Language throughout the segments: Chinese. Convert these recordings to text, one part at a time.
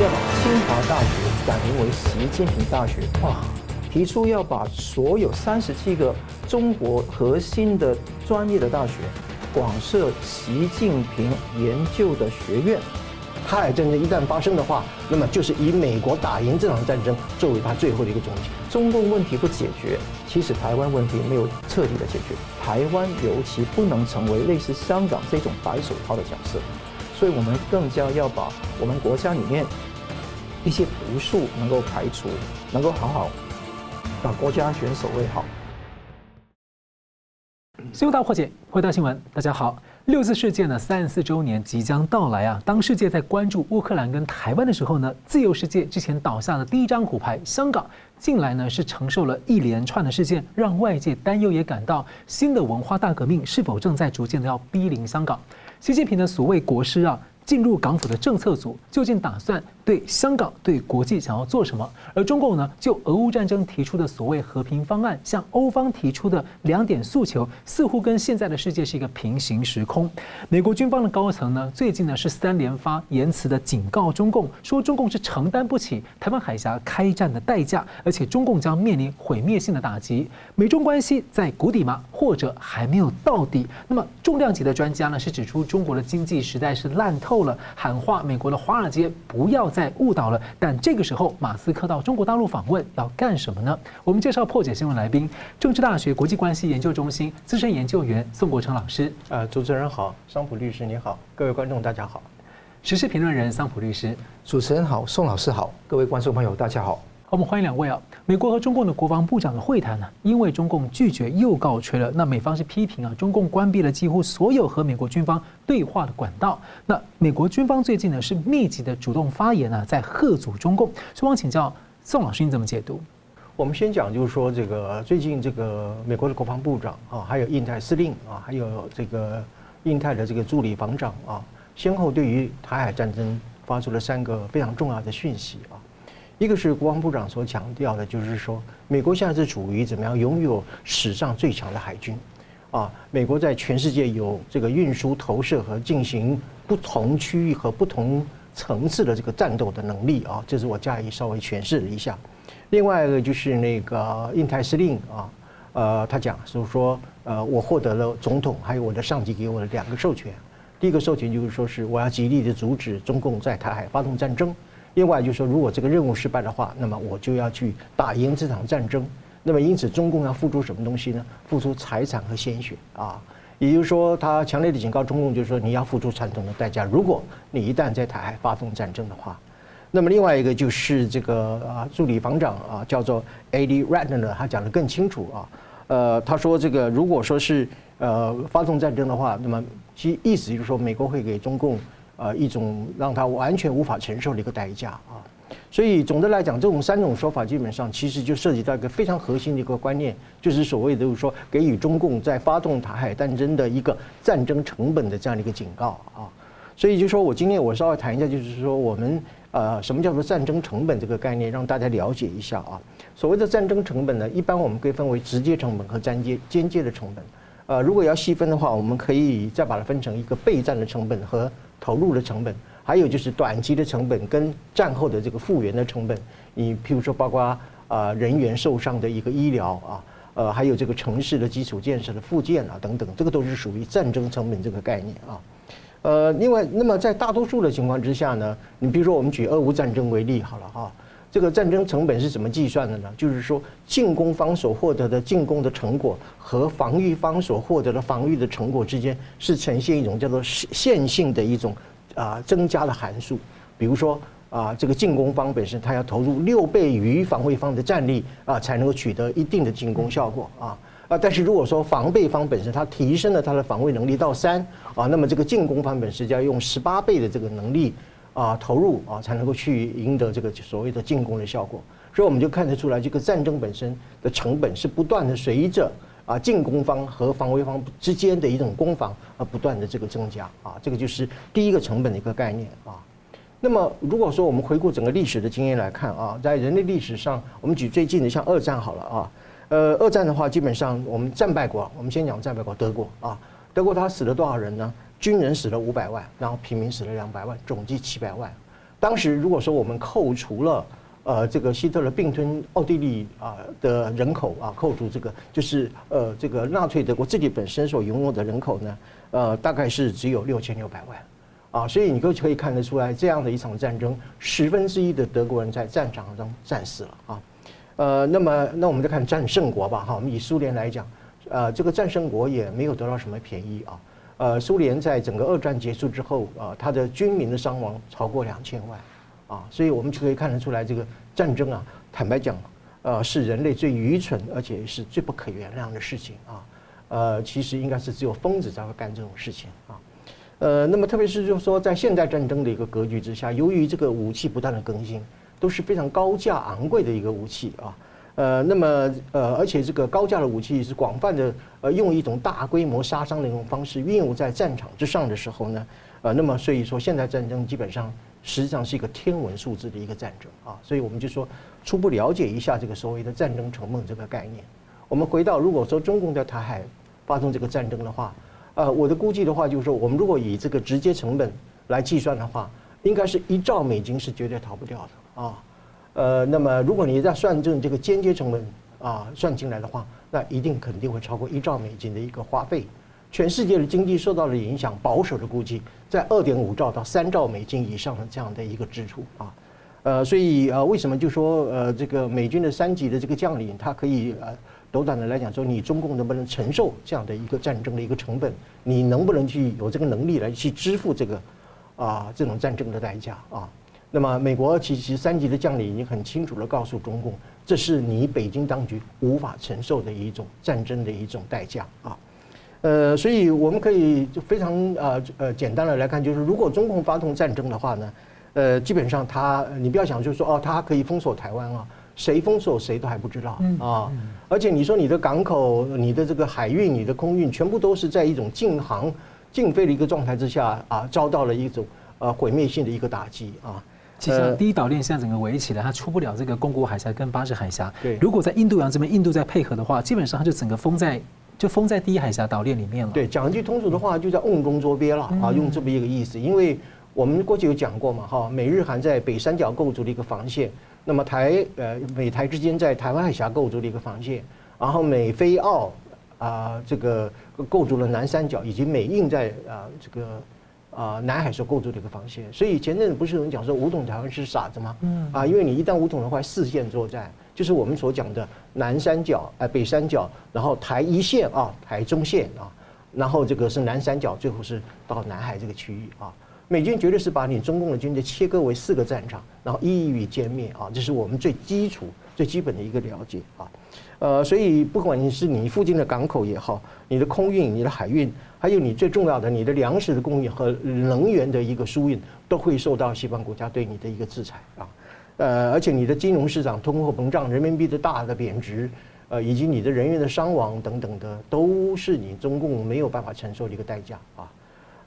要把清华大学改名为习近平大学，哇！提出要把所有三十七个中国核心的专业的大学广设习近平研究的学院。台海战争一旦发生的话，那么就是以美国打赢这场战争作为他最后的一个终结。中共问题不解决，其实台湾问题没有彻底的解决。台湾尤其不能成为类似香港这种白手套的角色，所以我们更加要把我们国家里面一些毒素能够排除，能够好好把国家选守卫好。新闻大破解，回到新闻，大家好。六四事件的三十四周年即将到来啊！当世界在关注乌克兰跟台湾的时候呢，自由世界之前倒下的第一张骨牌——香港，近来呢是承受了一连串的事件，让外界担忧，也感到新的文化大革命是否正在逐渐的要逼临香港。习近平的所谓国师啊，进入港府的政策组，究竟打算对香港、对国际想要做什么？而中共呢，就俄乌战争提出的所谓和平方案，向欧方提出的两点诉求，似乎跟现在的世界是一个平行时空。美国军方的高层呢，最近呢是三连发言辞的警告中共，说中共是承担不起台湾海峡开战的代价，而且中共将面临毁灭性的打击。美中关系在谷底吗？或者还没有到底？那么重量级的专家呢，是指出中国的经济实在是烂透了，喊话美国的华尔街不要再误导了，但这个时候，马斯克到中国大陆访问要干什么呢？我们介绍破解新闻来宾，政治大学国际关系研究中心资深研究员宋国成老师。呃，主持人好，桑普律师你好，各位观众大家好。时事评论人桑普律师，主持人好，宋老师好，各位观众朋友大家好。我们欢迎两位啊！美国和中共的国防部长的会谈呢，因为中共拒绝又告吹了。那美方是批评啊，中共关闭了几乎所有和美国军方对话的管道。那美国军方最近呢是密集的主动发言啊，在贺阻中共。所以，我想请教宋老师，你怎么解读？我们先讲，就是说这个最近这个美国的国防部长啊，还有印太司令啊，还有这个印太的这个助理防长啊，先后对于台海战争发出了三个非常重要的讯息啊。一个是国防部长所强调的，就是说，美国现在是处于怎么样拥有史上最强的海军，啊，美国在全世界有这个运输、投射和进行不同区域和不同层次的这个战斗的能力啊，这是我加以稍微诠释了一下。另外一个就是那个印太司令啊，呃，他讲就是说，呃，我获得了总统还有我的上级给我的两个授权，第一个授权就是说是我要极力的阻止中共在台海发动战争。另外就是说，如果这个任务失败的话，那么我就要去打赢这场战争。那么因此，中共要付出什么东西呢？付出财产和鲜血啊！也就是说，他强烈的警告中共，就是说你要付出惨痛的代价。如果你一旦在台海发动战争的话，那么另外一个就是这个啊，助理防长啊，叫做 A. D. Ratner，他讲得更清楚啊。呃，他说这个如果说是呃发动战争的话，那么其意思就是说，美国会给中共。呃，一种让他完全无法承受的一个代价啊，所以总的来讲，这种三种说法基本上其实就涉及到一个非常核心的一个观念，就是所谓的就是说给予中共在发动台海战争的一个战争成本的这样的一个警告啊。所以就说我今天我稍微谈一下，就是说我们呃什么叫做战争成本这个概念，让大家了解一下啊。所谓的战争成本呢，一般我们可以分为直接成本和间接间接的成本。呃，如果要细分的话，我们可以再把它分成一个备战的成本和。投入的成本，还有就是短期的成本跟战后的这个复原的成本。你譬如说，包括啊人员受伤的一个医疗啊，呃，还有这个城市的基础建设的复建啊等等，这个都是属于战争成本这个概念啊。呃，另外，那么在大多数的情况之下呢，你比如说我们举俄乌战争为例好了哈，这个战争成本是怎么计算的呢？就是说进攻方所获得的进攻的成果和防御方所获得的防御的成果之间是呈现一种叫做线性的一种啊增加的函数。比如说啊，这个进攻方本身它要投入六倍于防卫方的战力啊，才能够取得一定的进攻效果啊啊。但是如果说防备方本身它提升了它的防卫能力到三啊，那么这个进攻方本身就要用十八倍的这个能力。啊，投入啊，才能够去赢得这个所谓的进攻的效果。所以我们就看得出来，这个战争本身的成本是不断的随着啊进攻方和防卫方之间的一种攻防而不断的这个增加啊。这个就是第一个成本的一个概念啊。那么如果说我们回顾整个历史的经验来看啊，在人类历史上，我们举最近的像二战好了啊。呃，二战的话，基本上我们战败国，我们先讲战败国德国啊。德国他死了多少人呢？军人死了五百万，然后平民死了两百万，总计七百万。当时如果说我们扣除了呃这个希特勒并吞奥地利啊的人口啊，扣除这个就是呃这个纳粹德国自己本身所拥有的人口呢，呃大概是只有六千六百万。啊，所以你就可以看得出来，这样的一场战争，十分之一的德国人在战场上战死了啊。呃，那么那我们再看战胜国吧，哈，我们以苏联来讲，呃，这个战胜国也没有得到什么便宜啊。呃，苏联在整个二战结束之后，啊，它的军民的伤亡超过两千万，啊，所以我们就可以看得出来，这个战争啊，坦白讲，呃，是人类最愚蠢而且是最不可原谅的事情啊。呃，其实应该是只有疯子才会干这种事情啊。呃，那么特别是就是说，在现代战争的一个格局之下，由于这个武器不断的更新，都是非常高价昂贵的一个武器啊。呃，那么呃，而且这个高价的武器是广泛的呃，用一种大规模杀伤的一种方式运用在战场之上的时候呢，呃，那么所以说现代战争基本上实际上是一个天文数字的一个战争啊。所以我们就说初步了解一下这个所谓的战争成本这个概念。我们回到如果说中共在台海发动这个战争的话。呃，我的估计的话，就是说，我们如果以这个直接成本来计算的话，应该是一兆美金是绝对逃不掉的啊。呃，那么如果你再算进这个间接成本啊算进来的话，那一定肯定会超过一兆美金的一个花费。全世界的经济受到了影响，保守的估计在二点五兆到三兆美金以上的这样的一个支出啊。呃，所以呃，为什么就说呃这个美军的三级的这个将领他可以呃。斗胆的来讲，说你中共能不能承受这样的一个战争的一个成本？你能不能去有这个能力来去支付这个啊这种战争的代价啊？那么美国其实三级的将领已经很清楚的告诉中共，这是你北京当局无法承受的一种战争的一种代价啊。呃，所以我们可以就非常呃呃简单的来看，就是如果中共发动战争的话呢，呃，基本上他你不要想就是说哦，他可以封锁台湾啊。谁封锁谁都还不知道啊！而且你说你的港口、你的这个海运、你的空运，全部都是在一种禁航、禁飞的一个状态之下啊，遭到了一种呃毁灭性的一个打击啊。其实第一岛链现在整个围起来，它出不了这个宫古海峡跟巴士海峡。对，如果在印度洋这边，印度在配合的话，基本上它就整个封在就封在第一海峡岛链里面了。对，讲一句通俗的话，就叫瓮中捉鳖了啊，用这么一个意思。因为我们过去有讲过嘛，哈，美日韩在北三角构筑的一个防线。那么台呃美台之间在台湾海峡构筑了一个防线，然后美菲澳啊这个构筑了南三角，以及美印在啊这个啊南海所构筑的一个防线。所以前阵子不是有人讲说武统台湾是傻子吗？嗯啊，因为你一旦武统的话，四线作战就是我们所讲的南三角啊北三角，然后台一线啊台中线啊，然后这个是南三角，最后是到南海这个区域啊。美军绝对是把你中共的军队切割为四个战场，然后一一予歼灭啊！这是我们最基础、最基本的一个了解啊。呃，所以不管你是你附近的港口也好，你的空运、你的海运，还有你最重要的你的粮食的供应和能源的一个输运，都会受到西方国家对你的一个制裁啊。呃，而且你的金融市场通货膨胀、人民币的大的贬值，呃，以及你的人员的伤亡等等的，都是你中共没有办法承受的一个代价啊。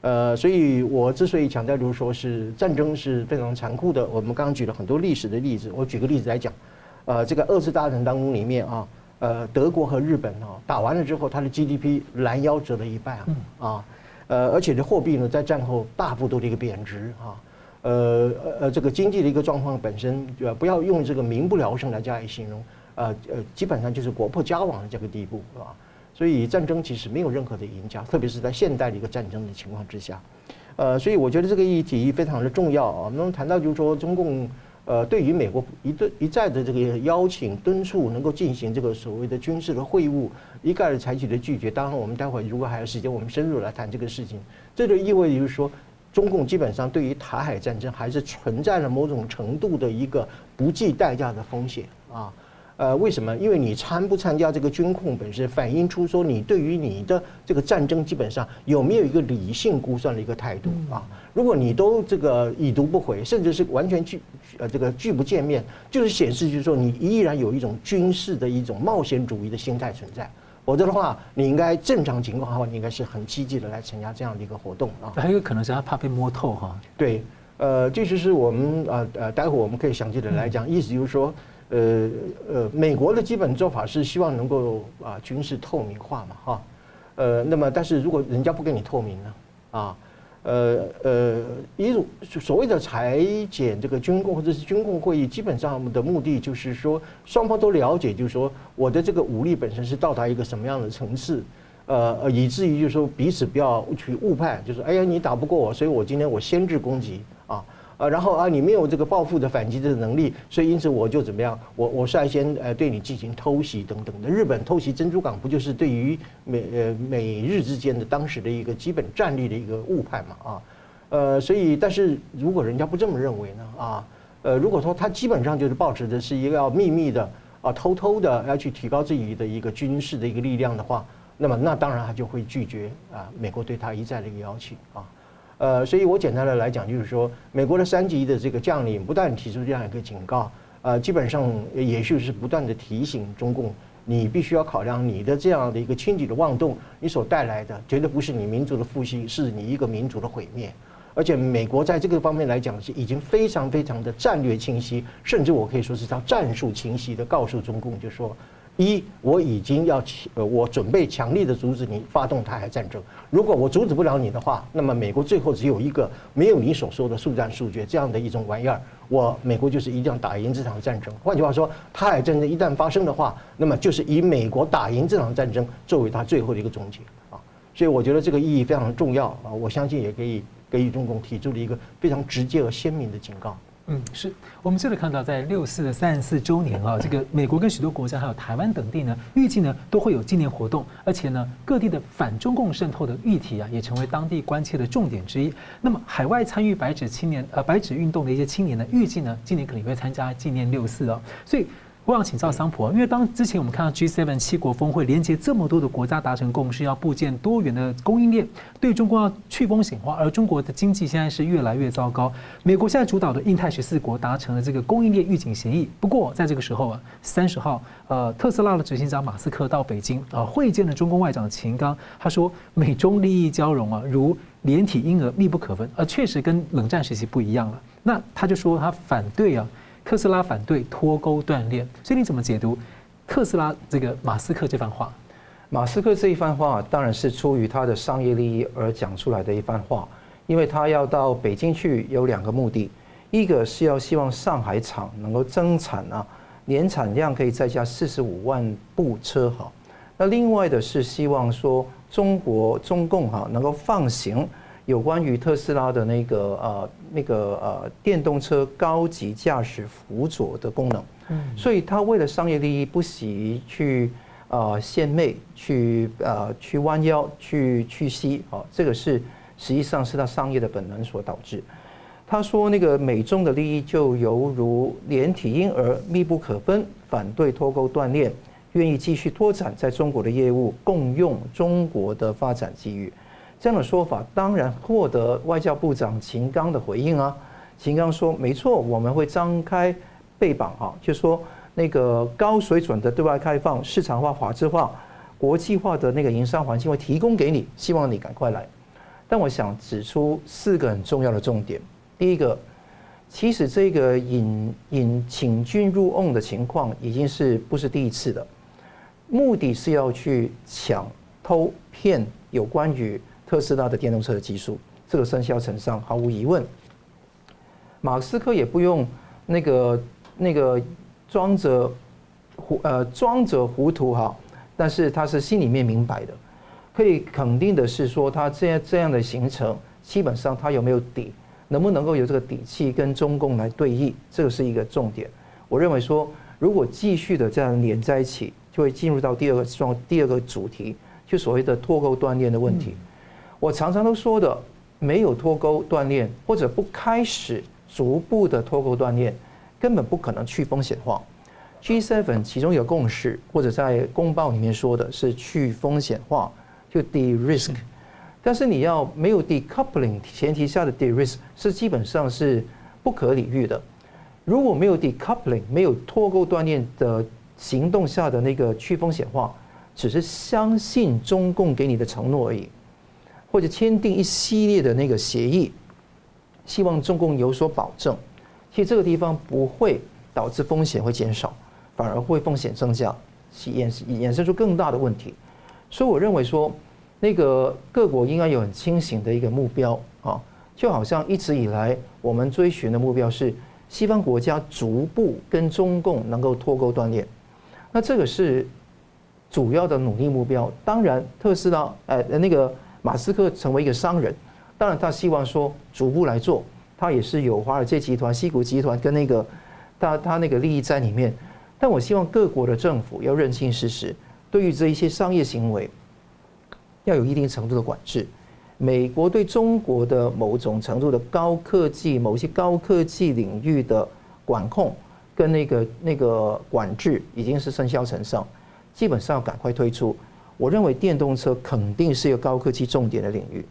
呃，所以我之所以强调，就是说是战争是非常残酷的。我们刚刚举了很多历史的例子，我举个例子来讲，呃，这个二次大战当中里面啊，呃，德国和日本啊打完了之后，它的 GDP 拦腰折了一半啊，呃，而且这货币呢在战后大幅度的一个贬值啊，呃呃，这个经济的一个状况本身，呃，不要用这个民不聊生来加以形容，呃呃，基本上就是国破家亡的这个地步，啊？所以战争其实没有任何的赢家，特别是在现代的一个战争的情况之下，呃，所以我觉得这个议题非常的重要啊。我们谈到就是说，中共呃对于美国一对一再的这个邀请敦促，能够进行这个所谓的军事的会晤，一概的采取的拒绝。当然，我们待会如果还有时间，我们深入来谈这个事情。这就意味着就是说，中共基本上对于台海战争还是存在了某种程度的一个不计代价的风险啊。呃，为什么？因为你参不参加这个军控本身，反映出说你对于你的这个战争基本上有没有一个理性估算的一个态度啊？如果你都这个已读不回，甚至是完全拒呃这个拒不见面，就是显示就是说你依然有一种军事的一种冒险主义的心态存在。否则的话，你应该正常情况的话，你应该是很积极的来参加这样的一个活动啊。还有可能是他怕被摸透哈。对，呃，这就是我们呃呃，待会我们可以详细的来讲，意思就是说。呃呃，美国的基本做法是希望能够啊军事透明化嘛哈，呃，那么但是如果人家不跟你透明呢，啊，呃呃，一种所谓的裁减这个军工或者是军控会议，基本上的目的就是说，双方都了解，就是说我的这个武力本身是到达一个什么样的层次，呃呃，以至于就是说彼此不要去误判，就是哎呀你打不过我，所以我今天我先制攻击啊。然后啊，你没有这个报复的反击的能力，所以因此我就怎么样？我我率先呃对你进行偷袭等等的。日本偷袭珍珠港，不就是对于美呃美日之间的当时的一个基本战力的一个误判嘛？啊，呃，所以但是如果人家不这么认为呢？啊，呃，如果说他基本上就是抱持的是一个要秘密的啊，偷偷的要去提高自己的一个军事的一个力量的话，那么那当然他就会拒绝啊美国对他一再的一个邀请啊。呃，所以我简单的来讲，就是说，美国的三级的这个将领不断提出这样一个警告，呃，基本上也就是不断的提醒中共，你必须要考量你的这样的一个轻举的妄动，你所带来的绝对不是你民族的复兴，是你一个民族的毁灭。而且美国在这个方面来讲是已经非常非常的战略清晰，甚至我可以说是他战术清晰的告诉中共，就说。一，我已经要呃，我准备强力的阻止你发动台海战争。如果我阻止不了你的话，那么美国最后只有一个没有你所说的速战速决这样的一种玩意儿。我美国就是一定要打赢这场战争。换句话说，台海战争一旦发生的话，那么就是以美国打赢这场战争作为他最后的一个终结啊。所以我觉得这个意义非常重要啊。我相信也可以给予中共提出了一个非常直接而鲜明的警告。嗯，是我们这里看到，在六四的三十四周年啊，这个美国跟许多国家还有台湾等地呢，预计呢都会有纪念活动，而且呢各地的反中共渗透的议题啊，也成为当地关切的重点之一。那么海外参与白纸青年呃白纸运动的一些青年呢，预计呢今年可能会参加纪念六四哦，所以。我想请教桑普，因为当之前我们看到 G7 七国峰会连接这么多的国家达成共识，要布建多元的供应链，对中国要去风险化，而中国的经济现在是越来越糟糕。美国现在主导的印太十四国达成了这个供应链预警协议。不过在这个时候啊，三十号，呃，特斯拉的执行长马斯克到北京啊会见了中共外长秦刚，他说美中利益交融啊，如连体婴儿密不可分，而确实跟冷战时期不一样了。那他就说他反对啊。特斯拉反对脱钩断链，所以你怎么解读特斯拉这个马斯克这番话？马斯克这一番话当然是出于他的商业利益而讲出来的一番话，因为他要到北京去有两个目的，一个是要希望上海厂能够增产啊，年产量可以再加四十五万部车哈，那另外的是希望说中国中共哈能够放行。有关于特斯拉的那个呃那个呃电动车高级驾驶辅佐的功能，嗯，所以他为了商业利益不惜去呃献媚，去呃去弯腰，去去吸啊，这个是实际上是他商业的本能所导致。他说那个美中的利益就犹如连体婴儿密不可分，反对脱钩断链，愿意继续拓展在中国的业务，共用中国的发展机遇。这样的说法当然获得外交部长秦刚的回应啊。秦刚说：“没错，我们会张开臂膀哈，就说那个高水准的对外开放、市场化、法治化、国际化的那个营商环境会提供给你，希望你赶快来。”但我想指出四个很重要的重点。第一个，其实这个引引请君入瓮的情况已经是不是第一次了，目的是要去抢、偷、骗有关于。特斯拉的电动车的技术，这个生肖成上毫无疑问。马斯克也不用那个那个装着糊呃装着糊涂哈，但是他是心里面明白的。可以肯定的是说，他这样这样的行程，基本上他有没有底，能不能够有这个底气跟中共来对弈，这个是一个重点。我认为说，如果继续的这样连在一起，就会进入到第二个状第二个主题，就所谓的脱钩断链的问题。嗯我常常都说的，没有脱钩锻炼，或者不开始逐步的脱钩锻炼，根本不可能去风险化。G7 其中有共识，或者在公报里面说的是去风险化，就 de-risk。但是你要没有 decoupling 前提下的 de-risk 是基本上是不可理喻的。如果没有 decoupling，没有脱钩锻炼的行动下的那个去风险化，只是相信中共给你的承诺而已。或者签订一系列的那个协议，希望中共有所保证。其实这个地方不会导致风险会减少，反而会风险增加，衍衍生出更大的问题。所以我认为说，那个各国应该有很清醒的一个目标，啊，就好像一直以来我们追寻的目标是西方国家逐步跟中共能够脱钩断链，那这个是主要的努力目标。当然，特斯拉呃那个马斯克成为一个商人，当然他希望说逐步来做，他也是有华尔街集团、西谷集团跟那个他他那个利益在里面。但我希望各国的政府要认清事实，对于这一些商业行为，要有一定程度的管制。美国对中国的某种程度的高科技、某些高科技领域的管控跟那个那个管制已经是生效成上，基本上要赶快推出。我认为电动车肯定是一个高科技重点的领域。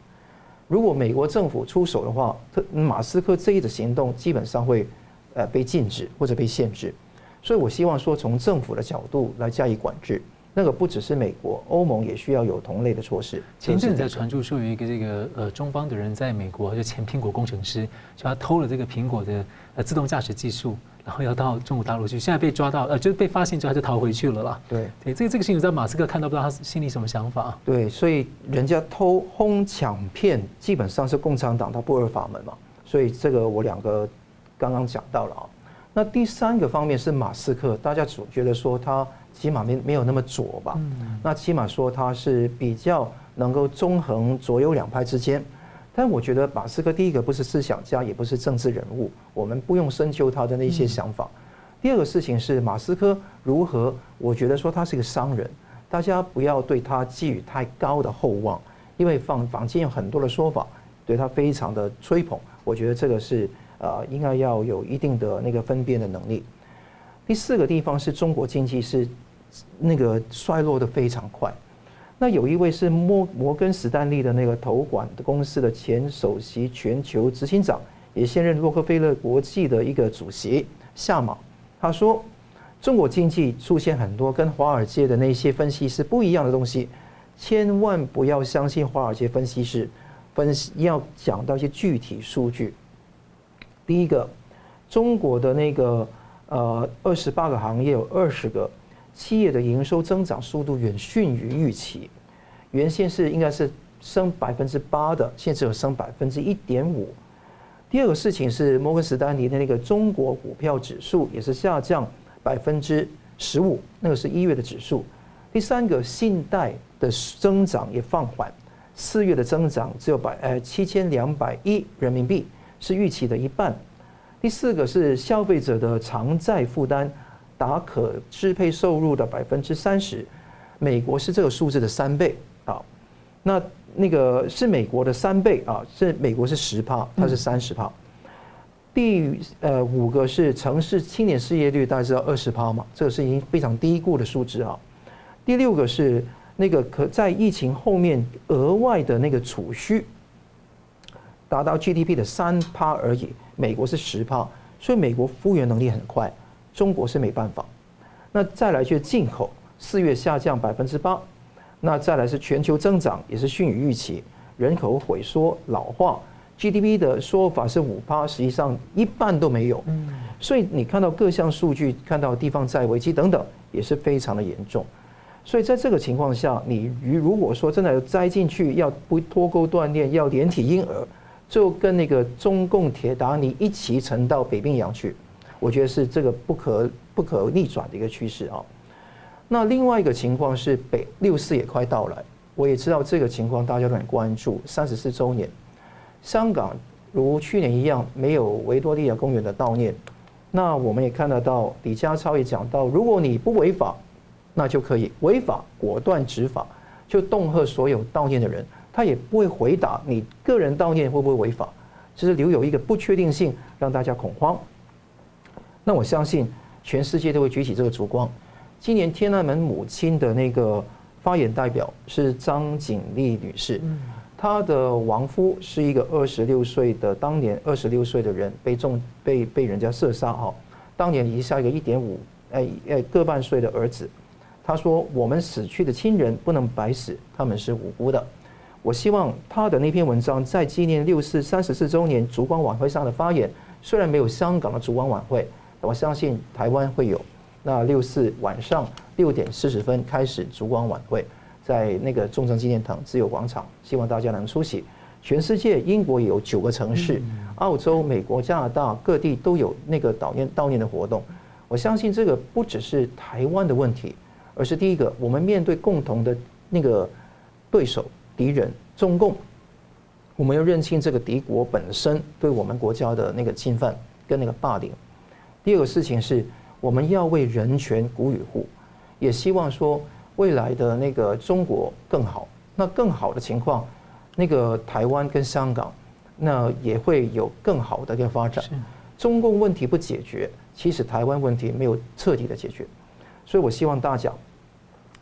如果美国政府出手的话，特马斯克这一的行动基本上会呃被禁止或者被限制。所以，我希望说，从政府的角度来加以管制，那个不只是美国，欧盟也需要有同类的措施。前阵子在传出说有一个这个呃中方的人在美国，就前苹果工程师，就他偷了这个苹果的呃自动驾驶技术，然后要到中国大陆去，现在被抓到，呃，就被发现之后他就逃回去了啦。对对，这个这个事情在马斯克看到不知道他心里什么想法。对，所以人家偷哄抢骗，基本上是共产党他不二法门嘛。所以这个我两个刚刚讲到了啊。那第三个方面是马斯克，大家总觉得说他起码没没有那么左吧？嗯那起码说他是比较能够中横左右两派之间。但我觉得马斯克第一个不是思想家，也不是政治人物，我们不用深究他的那些想法。第二个事情是马斯克如何？我觉得说他是一个商人，大家不要对他寄予太高的厚望，因为坊坊间有很多的说法对他非常的吹捧，我觉得这个是。呃，应该要有一定的那个分辨的能力。第四个地方是中国经济是那个衰落的非常快。那有一位是摩摩根史丹利的那个投管的公司的前首席全球执行长，也现任洛克菲勒国际的一个主席夏马，他说中国经济出现很多跟华尔街的那些分析师不一样的东西，千万不要相信华尔街分析师分析，要讲到一些具体数据。第一个，中国的那个呃二十八个行业有二十个企业的营收增长速度远逊于预期，原先是应该是升百分之八的，现在只有升百分之一点五。第二个事情是摩根士丹利的那个中国股票指数也是下降百分之十五，那个是一月的指数。第三个，信贷的增长也放缓，四月的增长只有百呃七千两百亿人民币。是预期的一半。第四个是消费者的偿债负担达可支配收入的百分之三十，美国是这个数字的三倍啊。那那个是美国的三倍啊，是美国是十趴，它是三十趴。第呃五个是城市青年失业率大概是要二十趴嘛，这个是已经非常低估的数字啊。第六个是那个可在疫情后面额外的那个储蓄。达到 GDP 的三趴而已，美国是十趴，所以美国复原能力很快，中国是没办法。那再来就是进口，四月下降百分之八，那再来是全球增长也是逊于预期，人口萎缩老化，GDP 的说法是五趴，实际上一半都没有。所以你看到各项数据，看到地方债危机等等，也是非常的严重。所以在这个情况下，你如果说真的要栽进去，要不脱钩断链，要连体婴儿。就跟那个中共铁达尼一起沉到北冰洋去，我觉得是这个不可不可逆转的一个趋势啊。那另外一个情况是北六四也快到来，我也知道这个情况大家都很关注。三十四周年，香港如去年一样没有维多利亚公园的悼念。那我们也看得到，李家超也讲到，如果你不违法，那就可以违法果断执法，就恫吓所有悼念的人。他也不会回答你个人悼念会不会违法，只是留有一个不确定性，让大家恐慌。那我相信全世界都会举起这个烛光。今年天安门母亲的那个发言代表是张景丽女士，她的亡夫是一个二十六岁的当年二十六岁的人被中被被人家射杀哈，当年遗下一个一点五哎哎个半岁的儿子。他说：“我们死去的亲人不能白死，他们是无辜的。”我希望他的那篇文章在纪念六四三十四周年烛光晚会上的发言，虽然没有香港的烛光晚会，我相信台湾会有。那六四晚上六点四十分开始烛光晚会，在那个中正纪念堂自由广场，希望大家能出席。全世界英国有九个城市，澳洲、美国、加拿大各地都有那个悼念悼念的活动。我相信这个不只是台湾的问题，而是第一个，我们面对共同的那个对手敌人中共，我们要认清这个敌国本身对我们国家的那个侵犯跟那个霸凌。第二个事情是，我们要为人权鼓与呼，也希望说未来的那个中国更好。那更好的情况，那个台湾跟香港，那也会有更好的一个发展。中共问题不解决，其实台湾问题没有彻底的解决。所以我希望大家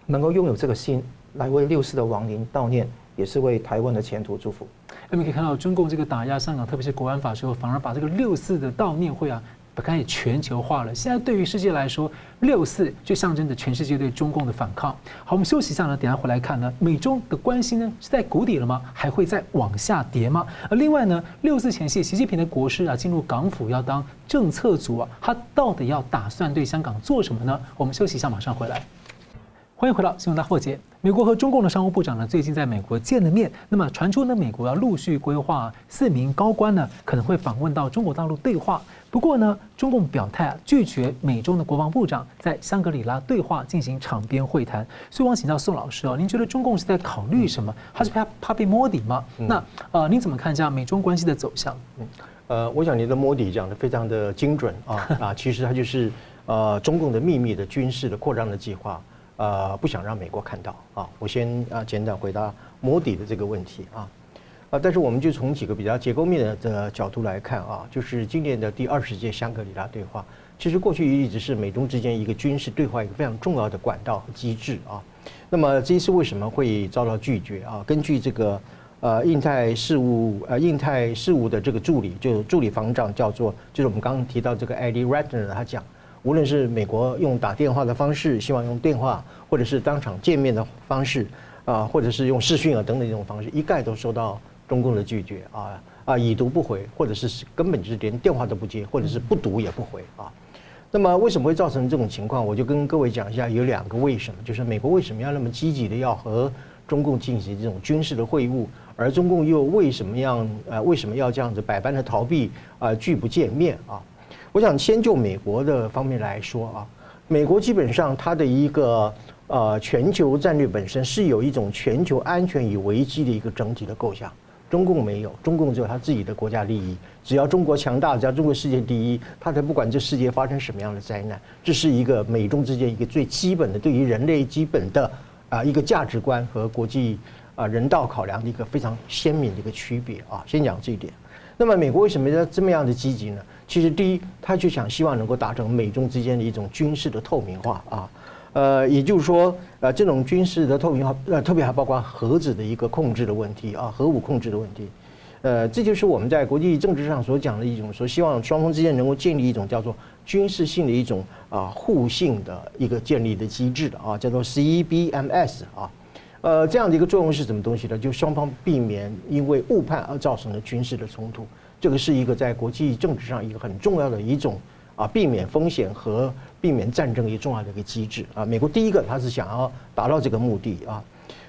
能够拥有这个心，来为六四的亡灵悼念，也是为台湾的前途祝福。那么可以看到，中共这个打压香港，特别是国安法之后，反而把这个六四的悼念会啊。开始全球化了。现在对于世界来说，六四就象征着全世界对中共的反抗。好，我们休息一下呢，等下回来看呢，美中的关系呢是在谷底了吗？还会再往下跌吗？而另外呢，六四前夕，习近平的国师啊进入港府要当政策组啊，他到底要打算对香港做什么呢？我们休息一下，马上回来。欢迎回到新闻大破解。美国和中共的商务部长呢，最近在美国见了面。那么传出呢，美国要陆续规划四名高官呢，可能会访问到中国大陆对话。不过呢，中共表态啊，拒绝美中的国防部长在香格里拉对话进行场边会谈。所以，我想请教宋老师哦，您觉得中共是在考虑什么？他是怕怕被摸底吗？嗯、那呃，您怎么看一下美中关系的走向？嗯，呃，我想您的摸底讲的非常的精准啊啊，其实它就是呃中共的秘密的军事的扩张的计划。呃，不想让美国看到啊。我先啊简短回答摸底的这个问题啊。啊，但是我们就从几个比较结构面的的角度来看啊，就是今年的第二十届香格里拉对话，其实过去一直是美中之间一个军事对话一个非常重要的管道和机制啊。那么这一次为什么会遭到拒绝啊？根据这个呃印太事务呃印太事务的这个助理，就助理防长叫做，就是我们刚刚提到这个 Eddie Ratner 他讲。无论是美国用打电话的方式，希望用电话，或者是当场见面的方式，啊，或者是用视讯啊等等这种方式，一概都受到中共的拒绝啊啊，已读不回，或者是根本就是连电话都不接，或者是不读也不回啊。那么为什么会造成这种情况？我就跟各位讲一下，有两个为什么，就是美国为什么要那么积极的要和中共进行这种军事的会晤，而中共又为什么样呃为什么要这样子百般的逃避啊拒不见面啊？我想先就美国的方面来说啊，美国基本上它的一个呃全球战略本身是有一种全球安全与危机的一个整体的构想。中共没有，中共只有他自己的国家利益。只要中国强大，只要中国世界第一，他才不管这世界发生什么样的灾难。这是一个美中之间一个最基本的对于人类基本的啊一个价值观和国际啊人道考量的一个非常鲜明的一个区别啊。先讲这一点。那么美国为什么要这么样的积极呢？其实第一，他就想希望能够达成美中之间的一种军事的透明化啊，呃，也就是说，呃，这种军事的透明化，呃，特别还包括核子的一个控制的问题啊，核武控制的问题，呃，这就是我们在国际政治上所讲的一种说，希望双方之间能够建立一种叫做军事性的一种啊互信的一个建立的机制的啊，叫做 CBMS 啊。呃，这样的一个作用是什么东西呢？就双方避免因为误判而造成的军事的冲突，这个是一个在国际政治上一个很重要的一种啊，避免风险和避免战争一个重要的一个机制啊。美国第一个他是想要达到这个目的啊，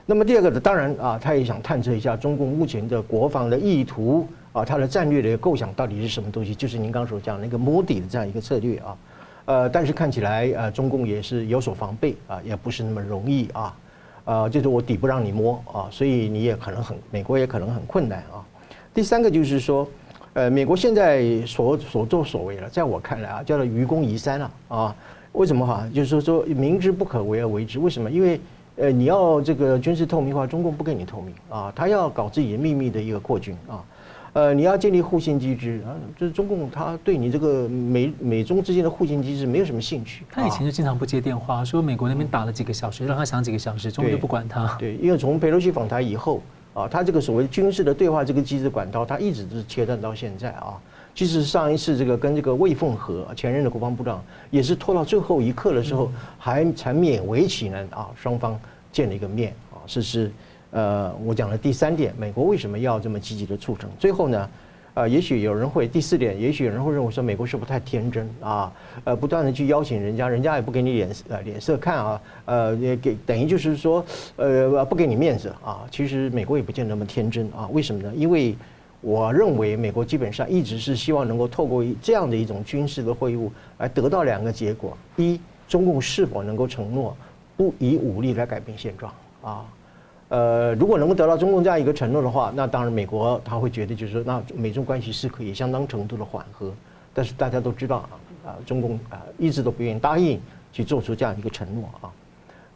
那么第二个呢，当然啊，他也想探测一下中共目前的国防的意图啊，他的战略的构想到底是什么东西，就是您刚所讲那个摸底的这样一个策略啊。呃，但是看起来呃，中共也是有所防备啊，也不是那么容易啊。啊，就是我底不让你摸啊，所以你也可能很，美国也可能很困难啊。第三个就是说，呃，美国现在所所作所为了，在我看来啊，叫做愚公移山了啊。为什么哈？就是说说明知不可为而为之。为什么？因为呃，你要这个军事透明化，中共不给你透明啊，他要搞自己的秘密的一个扩军啊。呃，你要建立互信机制啊，就是中共他对你这个美美中之间的互信机制没有什么兴趣。他以前就经常不接电话，说美国那边打了几个小时，让他响几个小时，中国就不管他。对，因为从佩洛西访台以后啊，他这个所谓军事的对话这个机制管道，他一直都是切断到现在啊。其实上一次这个跟这个魏凤和前任的国防部长也是拖到最后一刻的时候，还才勉为其难啊，双方见了一个面啊，这是。呃，我讲的第三点，美国为什么要这么积极的促成？最后呢，呃，也许有人会第四点，也许有人会认为说美国是不太天真啊，呃，不断的去邀请人家，人家也不给你脸呃脸色看啊，呃，也给等于就是说，呃，不给你面子啊。其实美国也不见得那么天真啊，为什么呢？因为我认为美国基本上一直是希望能够透过这样的一种军事的会晤来得到两个结果：一，中共是否能够承诺不以武力来改变现状啊？呃，如果能够得到中共这样一个承诺的话，那当然美国他会觉得就是说，那美中关系是可以相当程度的缓和。但是大家都知道啊，啊中共啊一直都不愿意答应去做出这样一个承诺啊。